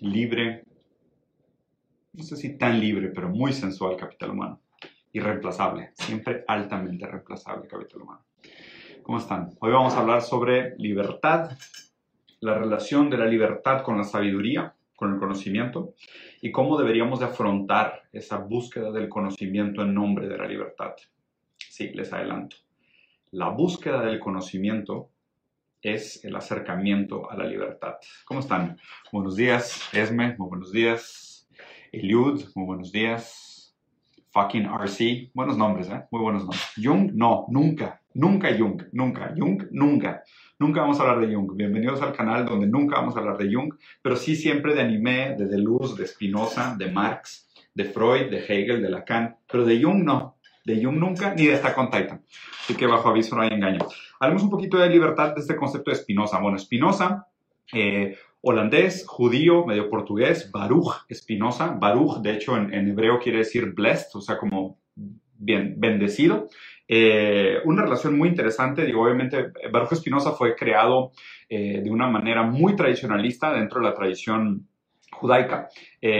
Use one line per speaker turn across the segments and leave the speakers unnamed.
libre, no sé si tan libre, pero muy sensual capital humano. Irreemplazable, siempre altamente reemplazable capital humano. ¿Cómo están? Hoy vamos a hablar sobre libertad, la relación de la libertad con la sabiduría, con el conocimiento, y cómo deberíamos de afrontar esa búsqueda del conocimiento en nombre de la libertad. Sí, les adelanto. La búsqueda del conocimiento es el acercamiento a la libertad. ¿Cómo están? Buenos días, Esme, muy buenos días. Eliud, muy buenos días. Fucking RC, buenos nombres, ¿eh? Muy buenos nombres. Jung, no, nunca, nunca Jung, nunca, Jung, nunca. Nunca vamos a hablar de Jung. Bienvenidos al canal donde nunca vamos a hablar de Jung, pero sí siempre de anime, de Deleuze, de Spinoza, de Marx, de Freud, de Hegel, de Lacan, pero de Jung no. De Jung nunca, ni de Attack on Titan. Así que bajo aviso no hay engaño. Hablemos un poquito de libertad de este concepto de Spinoza. Bueno, Spinoza, eh, holandés, judío, medio portugués, Baruch Spinoza. Baruch, de hecho, en, hebreo quiere decir blessed, o sea, como bien, bendecido. Eh, una relación muy interesante, digo, obviamente Baruch Spinoza fue creado eh, de una manera muy tradicionalista dentro de la tradición judaica.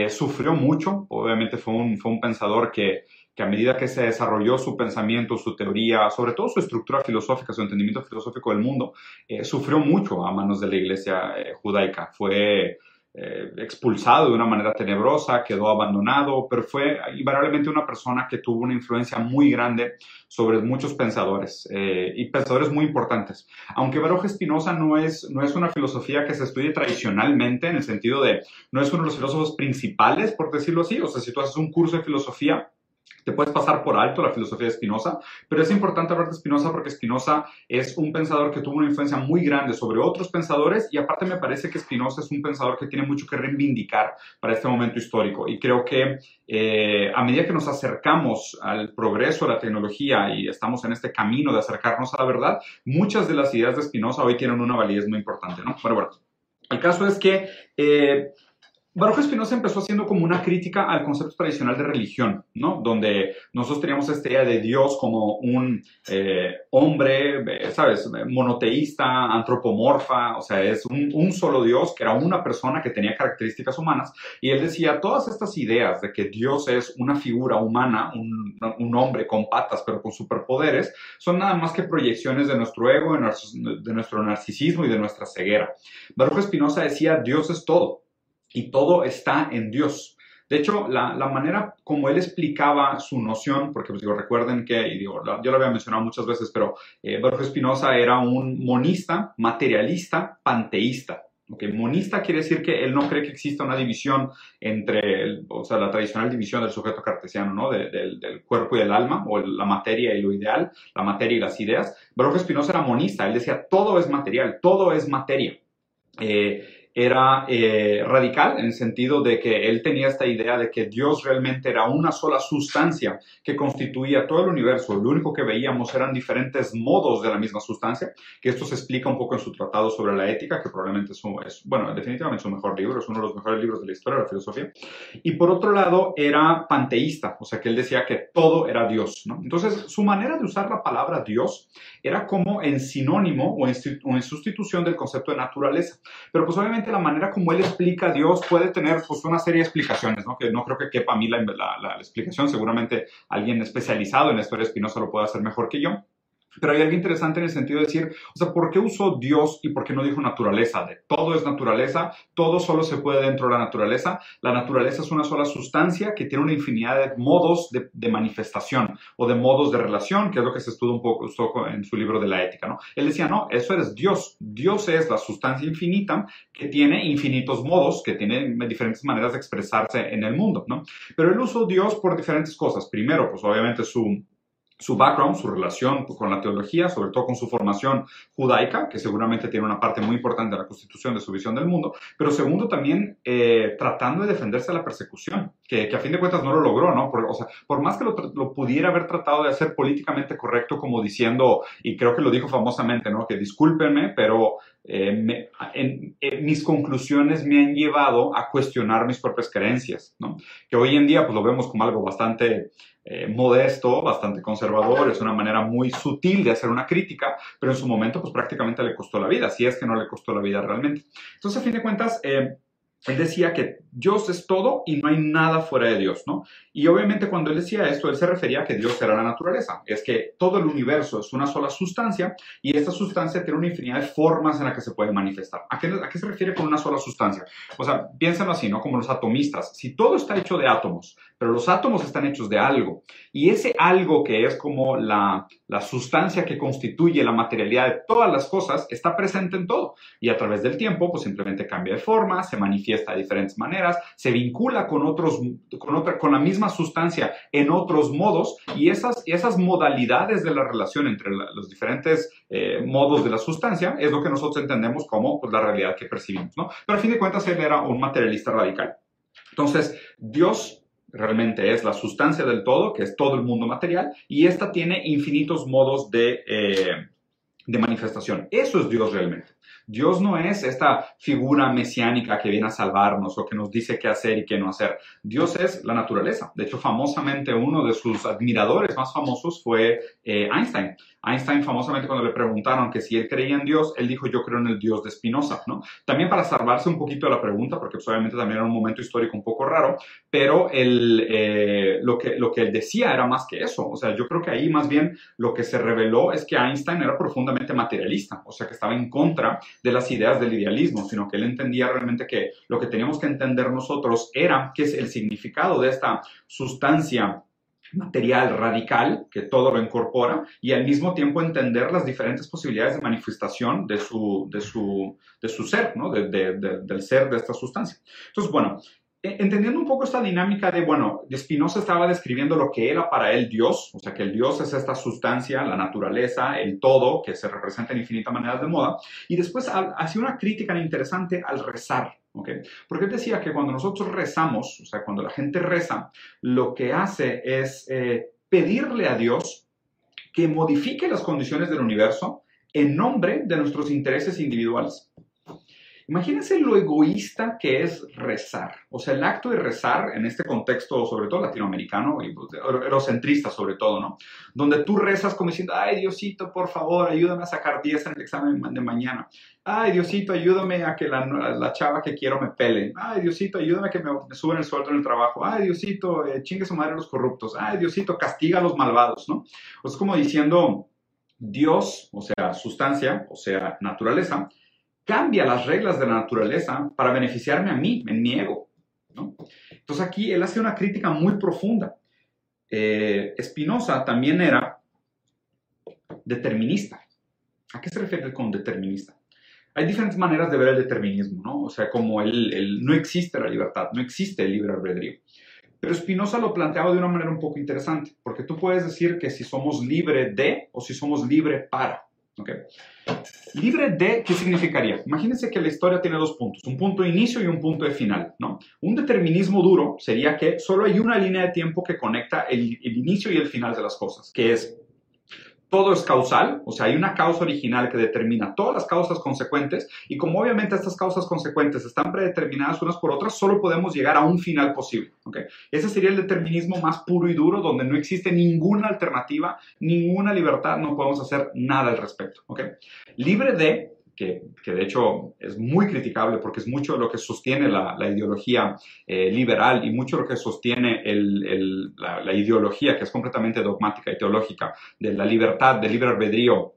sufrió mucho, obviamente fue un, fue un pensador que que a medida que se desarrolló su pensamiento, su teoría, sobre todo su estructura filosófica, su entendimiento filosófico del mundo, eh, sufrió mucho a manos de la iglesia eh, judaica. Fue eh, expulsado de una manera tenebrosa, quedó abandonado, pero fue invariablemente una persona que tuvo una influencia muy grande sobre muchos pensadores y pensadores muy importantes. Aunque Baruch Spinoza no es, no es una filosofía que se estudie tradicionalmente, en el sentido de no es uno de los filósofos principales, por decirlo así, o sea, si tú haces un curso de filosofía, te puedes pasar por alto la filosofía de Spinoza, pero es importante hablar de Spinoza porque Spinoza es un pensador que tuvo una influencia muy grande sobre otros pensadores y aparte me parece que Spinoza es un pensador que tiene mucho que reivindicar para este momento histórico y creo que eh, a medida que nos acercamos al progreso de la tecnología y estamos en este camino de acercarnos a la verdad, muchas de las ideas de Spinoza hoy tienen una validez muy importante, ¿no? Bueno, bueno, el caso es que... Eh, Baruch Spinoza empezó haciendo como una crítica al concepto tradicional de religión, ¿no? Donde nosotros teníamos esta idea de Dios como un eh, hombre, eh, ¿sabes? Monoteísta, antropomorfa, o sea, es un, solo Dios que era una persona que tenía características humanas. Y él decía, todas estas ideas de que Dios es una figura humana, un, hombre con patas pero con superpoderes, son nada más que proyecciones de nuestro ego, de nuestro narcisismo y de nuestra ceguera. Baruch Spinoza decía, Dios es todo y todo está en Dios. De hecho, la, manera como él explicaba su noción, porque pues, digo, recuerden que, y digo, yo lo había mencionado muchas veces, pero eh, Borges Spinoza era un monista, materialista, panteísta. Okay, monista quiere decir que él no cree que exista una división entre, o sea, la tradicional división del sujeto cartesiano, ¿no? del cuerpo y del alma, o la materia y lo ideal, la materia y las ideas. Borges Spinoza era monista, él decía, todo es material, todo es materia. Eh, era eh, radical en el sentido de que él tenía esta idea de que Dios realmente era una sola sustancia que constituía todo el universo. Lo único que veíamos eran diferentes modos de la misma sustancia, que esto se explica un poco en su tratado sobre la ética, que probablemente es, es bueno, definitivamente su mejor libro, es uno de los mejores libros de la historia de la filosofía. Y por otro lado, era panteísta, o sea que él decía que todo era Dios. ¿no? Entonces, su manera de usar la palabra Dios era como en sinónimo o en, o en sustitución del concepto de naturaleza. Pero pues obviamente la manera como él explica a Dios puede tener pues una serie de explicaciones, ¿no? Que no creo que quepa a mí la, la explicación, seguramente alguien especializado en la historia de lo puede hacer mejor que yo. Pero hay algo interesante en el sentido de decir, o sea, ¿por qué usó Dios y por qué no dijo naturaleza? Todo es naturaleza, todo solo se puede dentro de la naturaleza. La naturaleza es una sola sustancia que tiene una infinidad de modos de, manifestación o de modos de relación, que es lo que se estudia un poco en su libro de la ética, ¿no? Él decía, no, eso eres Dios. Dios es la sustancia infinita que tiene infinitos modos, que tiene diferentes maneras de expresarse en el mundo, ¿no? Pero él usó Dios por diferentes cosas. Primero, pues obviamente su su background, su relación con la teología, sobre todo con su formación judaica, que seguramente tiene una parte muy importante de la constitución de su visión del mundo, pero segundo también eh, tratando de defenderse de la persecución, que, a fin de cuentas no lo logró, ¿no? Por, o sea, por más que lo, pudiera haber tratado de hacer políticamente correcto, como diciendo, y creo que lo dijo famosamente, ¿no? Que discúlpenme, pero eh, en, mis conclusiones me han llevado a cuestionar mis propias creencias. Que hoy en día pues lo vemos como algo bastante eh, modesto, bastante conservador, es una manera muy sutil de hacer una crítica, pero en su momento pues prácticamente le costó la vida, si es que no le costó la vida realmente. Entonces, a fin de cuentas, eh, él decía que Dios es todo y no hay nada fuera de Dios, ¿no? Y obviamente cuando él decía esto, él se refería a que Dios era la naturaleza. Es que todo el universo es una sola sustancia y esta sustancia tiene una infinidad de formas en las que se puede manifestar. ¿A qué, a qué se refiere con una sola sustancia? O sea, piénsenlo así, ¿no? Como los atomistas. Si todo está hecho de átomos, pero los átomos están hechos de algo, y ese algo que es como la, la sustancia que constituye la materialidad de todas las cosas, está presente en todo. Y a través del tiempo, pues simplemente cambia de forma, se manifiesta de diferentes maneras, se vincula con otros, con otra, con la misma sustancia en otros modos y esas, esas modalidades de la relación entre los diferentes eh, modos de la sustancia es lo que nosotros entendemos como pues, la realidad que percibimos, ¿no? Pero a fin de cuentas él era un materialista radical. Entonces, Dios realmente es la sustancia del todo, que es todo el mundo material, y esta tiene infinitos modos de, eh, de manifestación. Eso es Dios realmente. Dios no es esta figura mesiánica que viene a salvarnos o que nos dice qué hacer y qué no hacer. Dios es la naturaleza. De hecho, famosamente uno de sus admiradores más famosos fue eh, Einstein. Einstein famosamente cuando le preguntaron que si él creía en Dios, él dijo yo creo en el Dios de Spinoza, ¿no? También para salvarse un poquito de la pregunta, porque pues, obviamente también era un momento histórico un poco raro, pero él, eh, lo, que, lo que él decía era más que eso, o sea, yo creo que ahí más bien lo que se reveló es que Einstein era profundamente materialista, o sea, que estaba en contra de las ideas del idealismo, sino que él entendía realmente que lo que teníamos que entender nosotros era que es el significado de esta sustancia material radical que todo lo incorpora y al mismo tiempo entender las diferentes posibilidades de manifestación de su, de su, de su ser, ¿no? del ser de esta sustancia. Entonces, bueno, entendiendo un poco esta dinámica de, bueno, Spinoza estaba describiendo lo que era para él Dios, o sea, que el Dios es esta sustancia, la naturaleza, el todo, que se representa en infinitas maneras de moda, y después hacía una crítica interesante al rezar, ¿ok? Porque él decía que cuando nosotros rezamos, o sea, cuando la gente reza, lo que hace es eh, pedirle a Dios que modifique las condiciones del universo en nombre de nuestros intereses individuales. Imagínense lo egoísta que es rezar. O sea, el acto de rezar en este contexto, sobre todo latinoamericano y pues, eurocentrista sobre todo, ¿no? Donde tú rezas como diciendo, ay Diosito, por favor, ayúdame a sacar 10 en el examen de mañana. Ay Diosito, ayúdame a que la, chava que quiero me pele. Ay Diosito, ayúdame a que me, suban el sueldo en el trabajo. Ay Diosito, eh, chingue su madre a los corruptos. Ay Diosito, castiga a los malvados, ¿no? O es como diciendo, Dios, o sea, sustancia, o sea, naturaleza, cambia las reglas de la naturaleza para beneficiarme a mí, en mi ego. Entonces aquí él hace una crítica muy profunda. Eh, Spinoza también era determinista. ¿A qué se refiere con determinista? Hay diferentes maneras de ver el determinismo, ¿no? O sea, como el, no existe la libertad, no existe el libre albedrío. Pero Spinoza lo planteaba de una manera un poco interesante, porque tú puedes decir que si somos libre de o si somos libre para. Libre de, ¿qué significaría? Imagínense que la historia tiene dos puntos, un punto de inicio y un punto de final, ¿no? Un determinismo duro sería que solo hay una línea de tiempo que conecta el inicio y el final de las cosas, que es todo es causal, o sea, hay una causa original que determina todas las causas consecuentes y como obviamente estas causas consecuentes están predeterminadas unas por otras, solo podemos llegar a un final posible. ¿okay? Ese sería el determinismo más puro y duro, donde no existe ninguna alternativa, ninguna libertad, no podemos hacer nada al respecto. ¿okay? Libre de que, de hecho es muy criticable porque es mucho lo que sostiene la, ideología eh, liberal y mucho lo que sostiene la, ideología que es completamente dogmática y teológica de la libertad, del libre albedrío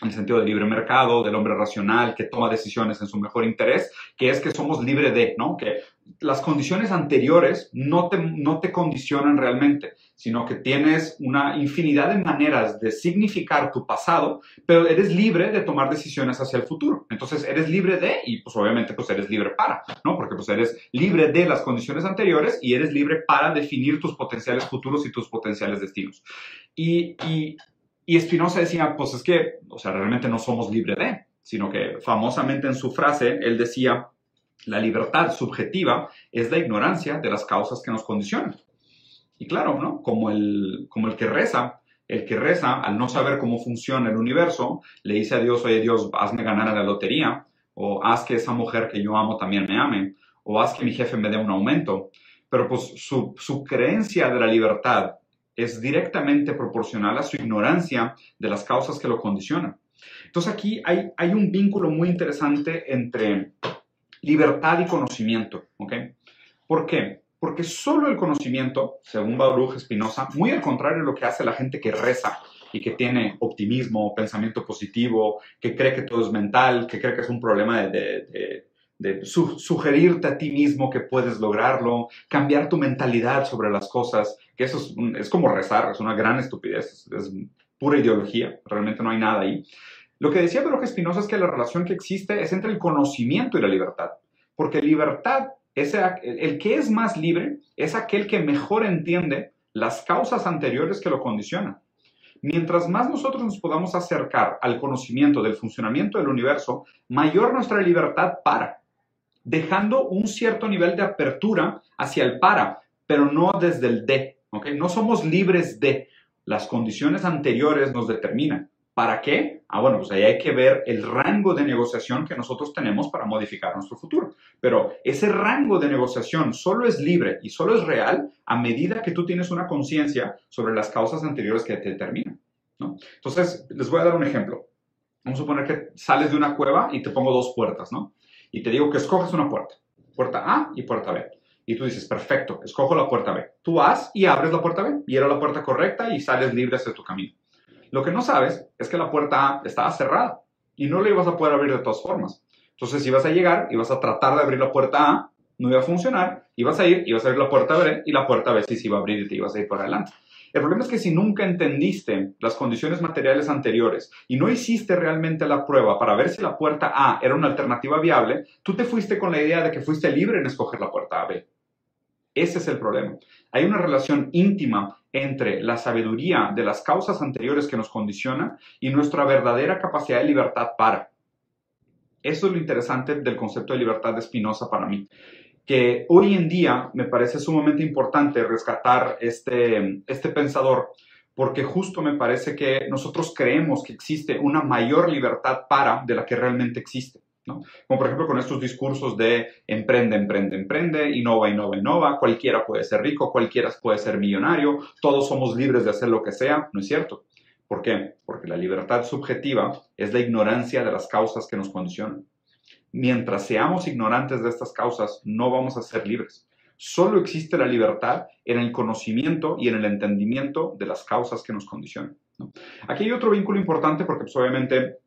en el sentido del libre mercado, del hombre racional que toma decisiones en su mejor interés, que es que somos libre de, ¿no? Que las condiciones anteriores no te, no te condicionan realmente, sino que tienes una infinidad de maneras de significar tu pasado, pero eres libre de tomar decisiones hacia el futuro. Entonces eres libre de, y pues obviamente pues eres libre para, ¿no? Porque pues eres libre de las condiciones anteriores y eres libre para definir tus potenciales futuros y tus potenciales destinos. Y, y, y Spinoza decía, pues es que, o sea, realmente no somos libres de, sino que famosamente en su frase él decía, la libertad subjetiva es la ignorancia de las causas que nos condicionan. Y claro, ¿no? Como el, como el que reza, el que reza, al no saber cómo funciona el universo, le dice a Dios, oye Dios, hazme ganar a la lotería, o haz que esa mujer que yo amo también me ame, o haz que mi jefe me dé un aumento. Pero pues su, su creencia de la libertad es directamente proporcional a su ignorancia de las causas que lo condicionan. Entonces aquí hay, un vínculo muy interesante entre libertad y conocimiento. ¿ok? ¿Por qué? Porque solo el conocimiento, según Baruch Espinosa, muy al contrario de lo que hace la gente que reza y que tiene optimismo, pensamiento positivo, que cree que todo es mental, que cree que es un problema de, sugerirte a ti mismo que puedes lograrlo, cambiar tu mentalidad sobre las cosas, que eso es, como rezar, es una gran estupidez, es, pura ideología, realmente no hay nada ahí. Lo que decía Baruch Espinosa es que la relación que existe es entre el conocimiento y la libertad, porque libertad el que es más libre es aquel que mejor entiende las causas anteriores que lo condicionan. Mientras más nosotros nos podamos acercar al conocimiento del funcionamiento del universo, mayor nuestra libertad para, dejando un cierto nivel de apertura hacia el para, pero no desde el de. No somos libres de. Las condiciones anteriores nos determinan. ¿Para qué? Ah, bueno, pues ahí hay que ver el rango de negociación que nosotros tenemos para modificar nuestro futuro. Pero ese rango de negociación solo es libre y solo es real a medida que tú tienes una conciencia sobre las causas anteriores que te determinan. ¿no? Entonces, les voy a dar un ejemplo. Vamos a suponer que sales de una cueva y te pongo dos puertas, ¿no? Y te digo que escoges una puerta, puerta A y puerta B. Y tú dices, perfecto, escojo la puerta B. Tú vas y abres la puerta B y era la puerta correcta y sales libre hacia tu camino. Lo que no sabes es que la puerta A estaba cerrada y no la ibas a poder abrir de todas formas. Entonces ibas a llegar, ibas a tratar de abrir la puerta A, no iba a funcionar, ibas a ir, ibas a abrir la puerta B y la puerta B sí se iba a abrir y te ibas a ir por adelante. El problema es que si nunca entendiste las condiciones materiales anteriores y no hiciste realmente la prueba para ver si la puerta A era una alternativa viable, tú te fuiste con la idea de que fuiste libre en escoger la puerta B. Ese es el problema. Hay una relación íntima entre la sabiduría de las causas anteriores que nos condiciona y nuestra verdadera capacidad de libertad para. Eso es lo interesante del concepto de libertad de Spinoza para mí, que hoy en día me parece sumamente importante rescatar este, este pensador, porque justo me parece que nosotros creemos que existe una mayor libertad para de la que realmente existe. Como por ejemplo con estos discursos de emprende, emprende, emprende, innova, innova, innova, cualquiera puede ser rico, cualquiera puede ser millonario, todos somos libres de hacer lo que sea, no es cierto. ¿Por qué? Porque la libertad subjetiva es la ignorancia de las causas que nos condicionan. Mientras seamos ignorantes de estas causas, no vamos a ser libres. Solo existe la libertad en el conocimiento y en el entendimiento de las causas que nos condicionan. Aquí hay otro vínculo importante porque pues, obviamente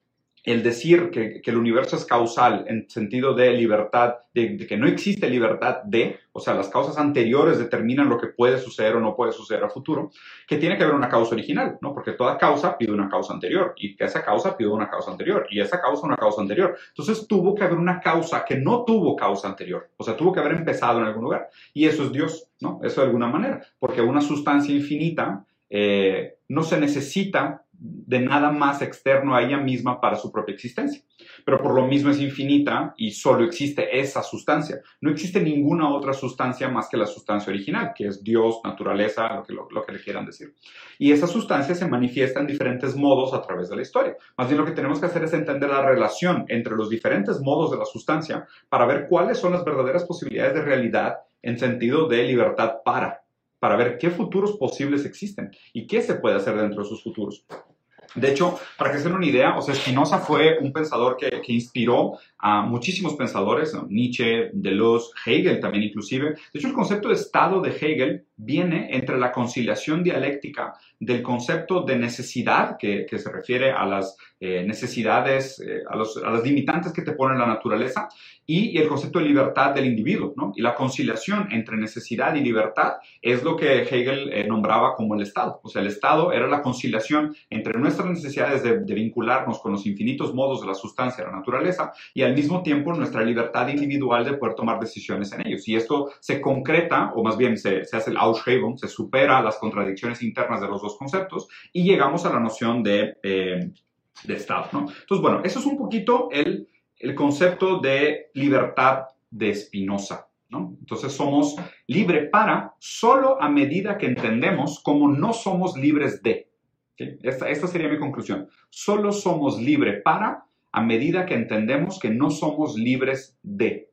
el decir que, el universo es causal en sentido de libertad, de, que no existe libertad de, o sea, las causas anteriores determinan lo que puede suceder o no puede suceder a futuro, que tiene que haber una causa original, ¿no? Porque toda causa pide una causa anterior y que esa causa pide una causa anterior y esa causa una causa anterior. Entonces tuvo que haber una causa que no tuvo causa anterior, o sea, tuvo que haber empezado en algún lugar. Y eso es Dios, ¿no? Eso de alguna manera, porque una sustancia infinita eh, no se necesita de nada más externo a ella misma para su propia existencia. Pero por lo mismo es infinita y solo existe esa sustancia. No existe ninguna otra sustancia más que la sustancia original, que es Dios, naturaleza, lo que, lo, que le quieran decir. Y esa sustancia se manifiesta en diferentes modos a través de la historia. Más bien lo que tenemos que hacer es entender la relación entre los diferentes modos de la sustancia para ver cuáles son las verdaderas posibilidades de realidad en sentido de libertad para para ver qué futuros posibles existen y qué se puede hacer dentro de esos futuros. De hecho, para que se den una idea, o sea, Spinoza fue un pensador que, inspiró a muchísimos pensadores, Nietzsche, Deleuze, Hegel también inclusive. De hecho, el concepto de estado de Hegel viene entre la conciliación dialéctica del concepto de necesidad, que, que se refiere a las eh, necesidades, eh, a, los, a, las limitantes que te pone la naturaleza, y, el concepto de libertad del individuo. ¿no? Y la conciliación entre necesidad y libertad es lo que Hegel eh, nombraba como el Estado. O sea, el Estado era la conciliación entre nuestras necesidades de, de vincularnos con los infinitos modos de la sustancia de la naturaleza y al mismo tiempo nuestra libertad individual de poder tomar decisiones en ellos. Y esto se concreta, o más bien se, se hace el Se supera las contradicciones internas de los dos conceptos y llegamos a la noción de, eh, Estado. Entonces, bueno, eso es un poquito el, el concepto de libertad de Spinoza. ¿no? Entonces somos libre para solo a medida que entendemos cómo no somos libres de. Esta, esta sería mi conclusión. Solo somos libre para a medida que entendemos que no somos libres de,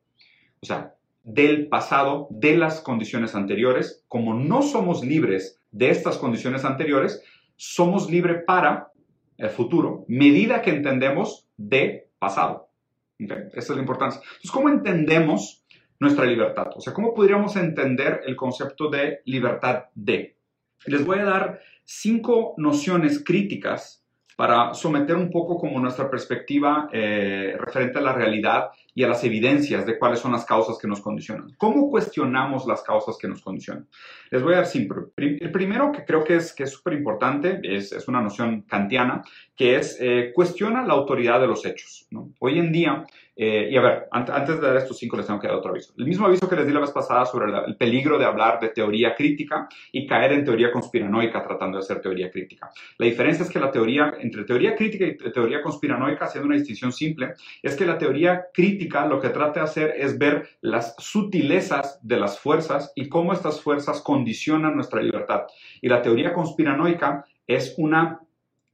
o sea, del pasado, de las condiciones anteriores, como no somos libres de estas condiciones anteriores, somos libres para el futuro, medida que entendemos de pasado. Esa es la importancia. Entonces, ¿cómo entendemos nuestra libertad? O sea, ¿cómo podríamos entender el concepto de libertad de? Les voy a dar cinco nociones críticas para someter un poco como nuestra perspectiva eh, referente a la realidad y a las evidencias de cuáles son las causas que nos condicionan. ¿Cómo cuestionamos las causas que nos condicionan? Les voy a dar simple. El primero que creo que es que es súper importante es, es, una noción kantiana, que es eh, cuestiona la autoridad de los hechos. ¿no? Hoy en día eh, y a ver, antes de dar estos cinco les tengo que dar otro aviso. El mismo aviso que les di la vez pasada sobre el peligro de hablar de teoría crítica y caer en teoría conspiranoica tratando de hacer teoría crítica. La diferencia es que la teoría, entre teoría crítica y teoría conspiranoica, haciendo una distinción simple, es que la teoría crítica lo que trata de hacer es ver las sutilezas de las fuerzas y cómo estas fuerzas condicionan nuestra libertad. Y la teoría conspiranoica es una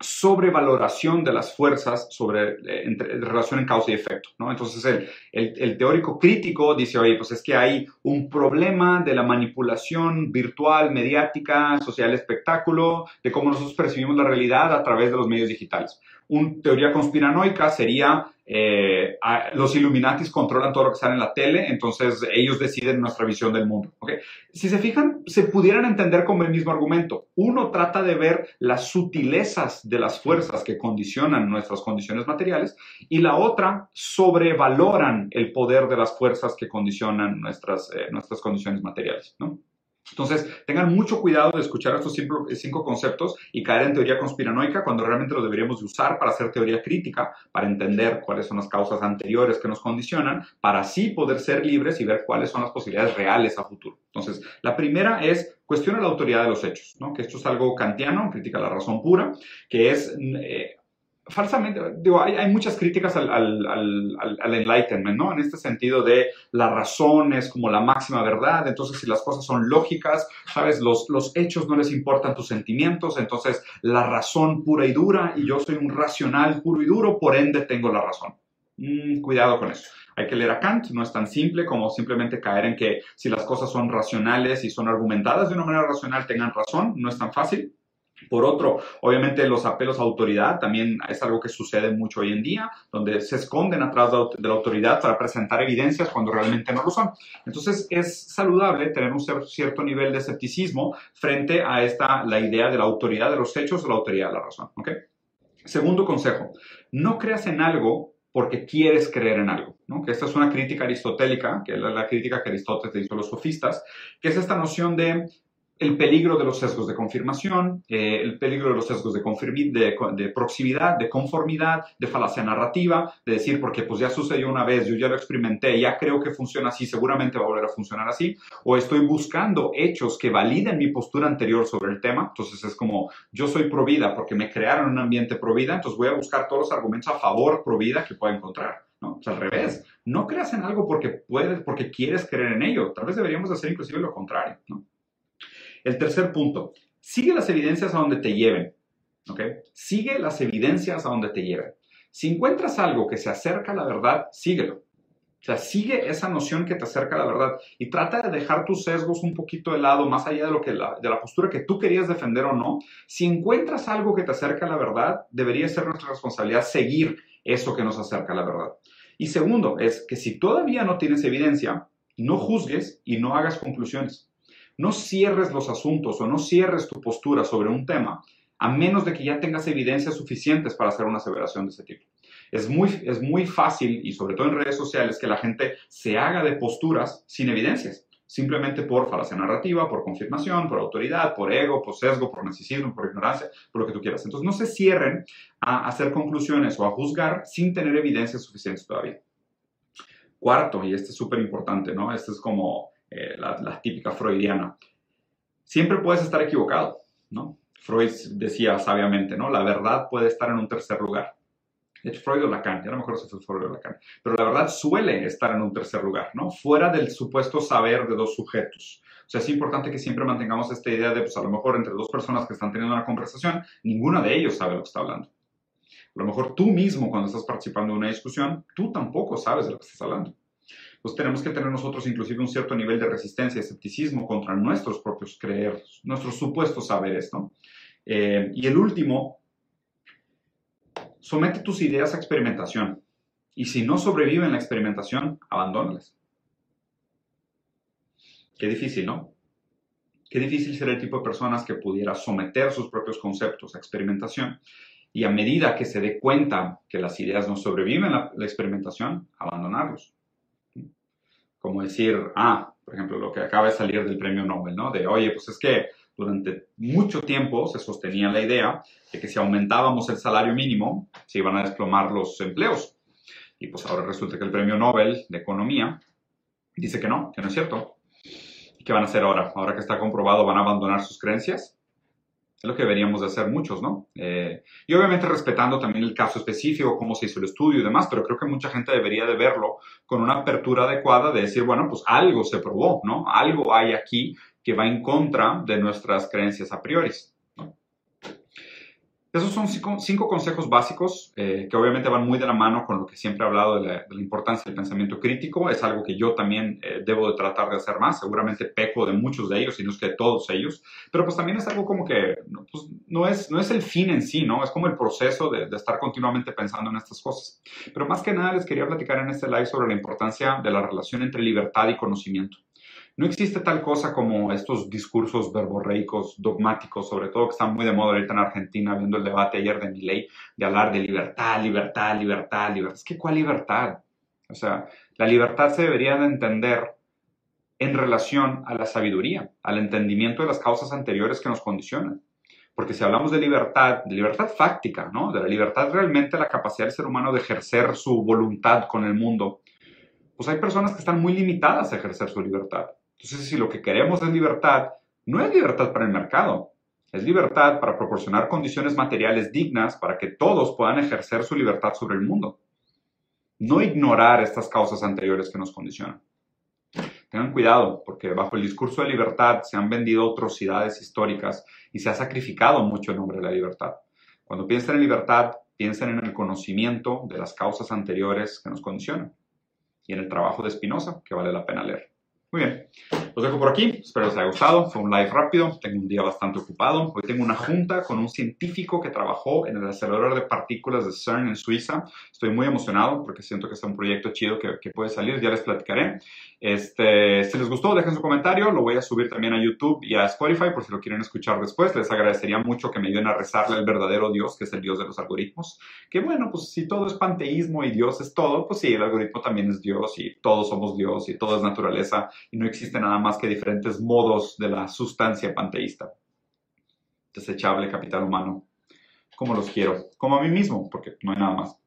sobrevaloración de las fuerzas sobre eh, entre, relación en causa y efecto. ¿no? Entonces el, el, teórico crítico dice, oye, pues es que hay un problema de la manipulación virtual, mediática, social espectáculo, de cómo nosotros percibimos la realidad a través de los medios digitales. Una teoría conspiranoica sería eh, los Illuminatis controlan todo lo que sale en la tele, entonces ellos deciden nuestra visión del mundo. Si se fijan, se pudieran entender como el mismo argumento. Uno trata de ver las sutilezas de las fuerzas que condicionan nuestras condiciones materiales y la otra sobrevaloran el poder de las fuerzas que condicionan nuestras, eh, nuestras condiciones materiales. Entonces, tengan mucho cuidado de escuchar estos cinco, conceptos y caer en teoría conspiranoica cuando realmente lo deberíamos usar para hacer teoría crítica, para entender cuáles son las causas anteriores que nos condicionan, para así poder ser libres y ver cuáles son las posibilidades reales a futuro. Entonces, la primera es cuestiona la autoridad de los hechos, ¿no? que esto es algo kantiano, crítica la razón pura, que es... Eh, falsamente, digo, hay, hay muchas críticas al, al, al, enlightenment, ¿no? En este sentido de la razón es como la máxima verdad, entonces si las cosas son lógicas, ¿sabes? Los, los hechos no les importan tus sentimientos, entonces la razón pura y dura, y yo soy un racional puro y duro, por ende tengo la razón. Mm, cuidado con eso. Hay que leer a Kant, no es tan simple como simplemente caer en que si las cosas son racionales y son argumentadas de una manera racional tengan razón, no es tan fácil. Por otro, obviamente los apelos a autoridad también es algo que sucede mucho hoy en día, donde se esconden atrás de la autoridad para presentar evidencias cuando realmente no lo son. Entonces es saludable tener un cierto nivel de escepticismo frente a esta, la idea de la autoridad de los hechos o la autoridad de la razón. ¿okay? Segundo consejo, no creas en algo porque quieres creer en algo. ¿no? Que esta es una crítica aristotélica, que es la, crítica que Aristóteles hizo a los sofistas, que es esta noción de el peligro de los sesgos de confirmación, eh, el peligro de los sesgos de, de, de, proximidad, de conformidad, de falacia narrativa, de decir, porque pues ya sucedió una vez, yo ya lo experimenté, ya creo que funciona así, seguramente va a volver a funcionar así, o estoy buscando hechos que validen mi postura anterior sobre el tema, entonces es como, yo soy pro vida porque me crearon un ambiente pro vida, entonces voy a buscar todos los argumentos a favor pro vida que pueda encontrar. ¿no? Sea, al revés, no creas en algo porque puedes, porque quieres creer en ello, tal vez deberíamos hacer inclusive lo contrario, ¿no? El tercer punto, sigue las evidencias a donde te lleven. ¿ok? Sigue las evidencias a donde te lleven. Si encuentras algo que se acerca a la verdad, síguelo. O sea, sigue esa noción que te acerca a la verdad y trata de dejar tus sesgos un poquito de lado, más allá de, lo que la, de la postura que tú querías defender o no. Si encuentras algo que te acerca a la verdad, debería ser nuestra responsabilidad seguir eso que nos acerca a la verdad. Y segundo, es que si todavía no tienes evidencia, no juzgues y no hagas conclusiones. No cierres los asuntos o no cierres tu postura sobre un tema a menos de que ya tengas evidencias suficientes para hacer una aseveración de ese tipo. Es muy, es muy fácil, y sobre todo en redes sociales, que la gente se haga de posturas sin evidencias, simplemente por falacia narrativa, por confirmación, por autoridad, por ego, por sesgo, por narcisismo, por ignorancia, por lo que tú quieras. Entonces no se cierren a hacer conclusiones o a juzgar sin tener evidencias suficientes todavía. Cuarto, y este es súper importante, ¿no? Este es como eh, la, típica freudiana. Siempre puedes estar equivocado, ¿no? Freud decía sabiamente, ¿no? La verdad puede estar en un tercer lugar. Es Freud o Lacan, ya no me acuerdo si fue Freud o Lacan, pero la verdad suele estar en un tercer lugar, ¿no? Fuera del supuesto saber de dos sujetos. O sea, es importante que siempre mantengamos esta idea de, pues a lo mejor entre dos personas que están teniendo una conversación, ninguna de ellos sabe lo que está hablando. A lo mejor tú mismo, cuando estás participando en una discusión, tú tampoco sabes de lo que estás hablando pues tenemos que tener nosotros inclusive un cierto nivel de resistencia y escepticismo contra nuestros propios creer, nuestros supuestos saberes, ¿no? Eh, y el último, somete tus ideas a experimentación. Y si no sobreviven la experimentación, abandónales. Qué difícil, ¿no? Qué difícil ser el tipo de personas que pudiera someter sus propios conceptos a experimentación y a medida que se dé cuenta que las ideas no sobreviven la, la experimentación, abandonarlos. Como decir, ah, por ejemplo, lo que acaba de salir del premio Nobel, ¿no? De, oye, pues es que durante mucho tiempo se sostenía la idea de que si aumentábamos el salario mínimo, se iban a desplomar los empleos. Y pues ahora resulta que el premio Nobel de Economía dice que no, que no es cierto. ¿Y qué van a hacer ahora? Ahora que está comprobado, ¿van a abandonar sus creencias? Es lo que deberíamos de hacer muchos, ¿no? Eh, y obviamente respetando también el caso específico, cómo se hizo el estudio y demás, pero creo que mucha gente debería de verlo con una apertura adecuada de decir, bueno, pues algo se probó, ¿no? Algo hay aquí que va en contra de nuestras creencias a priori. Esos son cinco, consejos básicos eh, que obviamente van muy de la mano con lo que siempre he hablado de la, importancia del pensamiento crítico. Es algo que yo también eh, debo de tratar de hacer más. Seguramente peco de muchos de ellos, y no es que de todos ellos. Pero pues también es algo como que pues, no, es, no es el fin en sí, ¿no? Es como el proceso de, de estar continuamente pensando en estas cosas. Pero más que nada les quería platicar en este live sobre la importancia de la relación entre libertad y conocimiento. No existe tal cosa como estos discursos verborreicos, dogmáticos, sobre todo que están muy de moda ahorita en Argentina, viendo el debate ayer de mi ley, de hablar de libertad, libertad, libertad, libertad. Es que ¿cuál libertad? O sea, la libertad se debería de entender en relación a la sabiduría, al entendimiento de las causas anteriores que nos condicionan. Porque si hablamos de libertad, de libertad fáctica, ¿no? De la libertad realmente la capacidad del ser humano de ejercer su voluntad con el mundo, pues hay personas que están muy limitadas a ejercer su libertad. Entonces, si lo que queremos es libertad, no es libertad para el mercado, es libertad para proporcionar condiciones materiales dignas para que todos puedan ejercer su libertad sobre el mundo. No ignorar estas causas anteriores que nos condicionan. Tengan cuidado, porque bajo el discurso de libertad se han vendido atrocidades históricas y se ha sacrificado mucho en nombre de la libertad. Cuando piensen en libertad, piensen en el conocimiento de las causas anteriores que nos condicionan y en el trabajo de Spinoza, que vale la pena leer. Muy bien, los dejo por aquí, espero les haya gustado, fue un live rápido, tengo un día bastante ocupado, hoy tengo una junta con un científico que trabajó en el acelerador de partículas de CERN en Suiza, estoy muy emocionado porque siento que es un proyecto chido que, que puede salir, ya les platicaré. Este, si les gustó, dejen su comentario, lo voy a subir también a YouTube y a Spotify por si lo quieren escuchar después, les agradecería mucho que me ayuden a rezarle al verdadero Dios, que es el Dios de los algoritmos, que bueno, pues si todo es panteísmo y Dios es todo, pues sí, el algoritmo también es Dios y todos somos Dios y todo es naturaleza y no existe nada más que diferentes modos de la sustancia panteísta. Desechable capital humano, como los quiero, como a mí mismo, porque no hay nada más.